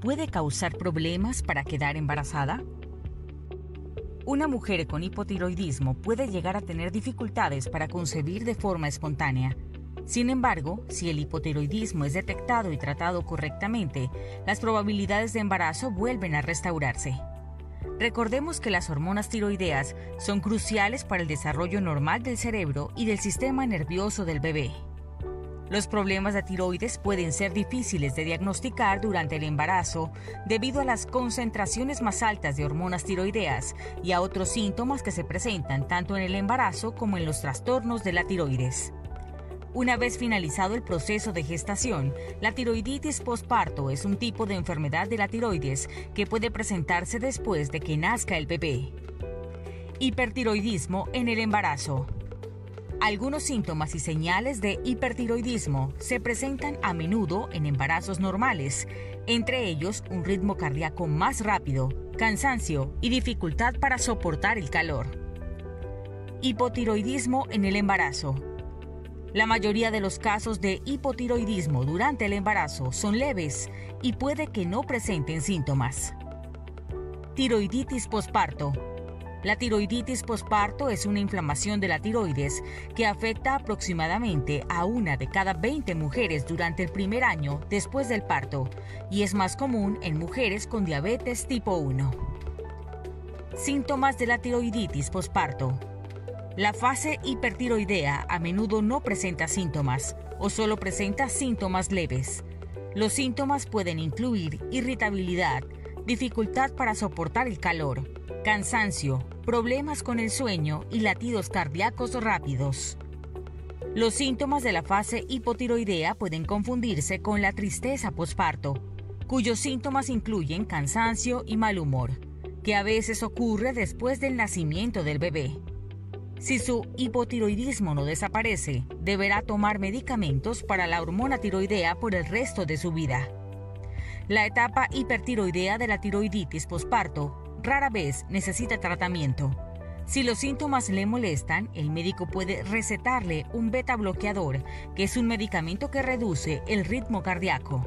puede causar problemas para quedar embarazada? Una mujer con hipotiroidismo puede llegar a tener dificultades para concebir de forma espontánea. Sin embargo, si el hipotiroidismo es detectado y tratado correctamente, las probabilidades de embarazo vuelven a restaurarse. Recordemos que las hormonas tiroideas son cruciales para el desarrollo normal del cerebro y del sistema nervioso del bebé. Los problemas de tiroides pueden ser difíciles de diagnosticar durante el embarazo debido a las concentraciones más altas de hormonas tiroideas y a otros síntomas que se presentan tanto en el embarazo como en los trastornos de la tiroides. Una vez finalizado el proceso de gestación, la tiroiditis postparto es un tipo de enfermedad de la tiroides que puede presentarse después de que nazca el bebé. Hipertiroidismo en el embarazo. Algunos síntomas y señales de hipertiroidismo se presentan a menudo en embarazos normales, entre ellos un ritmo cardíaco más rápido, cansancio y dificultad para soportar el calor. Hipotiroidismo en el embarazo. La mayoría de los casos de hipotiroidismo durante el embarazo son leves y puede que no presenten síntomas. Tiroiditis posparto la tiroiditis posparto es una inflamación de la tiroides que afecta aproximadamente a una de cada 20 mujeres durante el primer año después del parto y es más común en mujeres con diabetes tipo 1. Síntomas de la tiroiditis posparto. La fase hipertiroidea a menudo no presenta síntomas o solo presenta síntomas leves. Los síntomas pueden incluir irritabilidad, dificultad para soportar el calor, cansancio, problemas con el sueño y latidos cardíacos rápidos. Los síntomas de la fase hipotiroidea pueden confundirse con la tristeza posparto, cuyos síntomas incluyen cansancio y mal humor, que a veces ocurre después del nacimiento del bebé. Si su hipotiroidismo no desaparece, deberá tomar medicamentos para la hormona tiroidea por el resto de su vida. La etapa hipertiroidea de la tiroiditis posparto rara vez necesita tratamiento. Si los síntomas le molestan, el médico puede recetarle un beta bloqueador, que es un medicamento que reduce el ritmo cardíaco.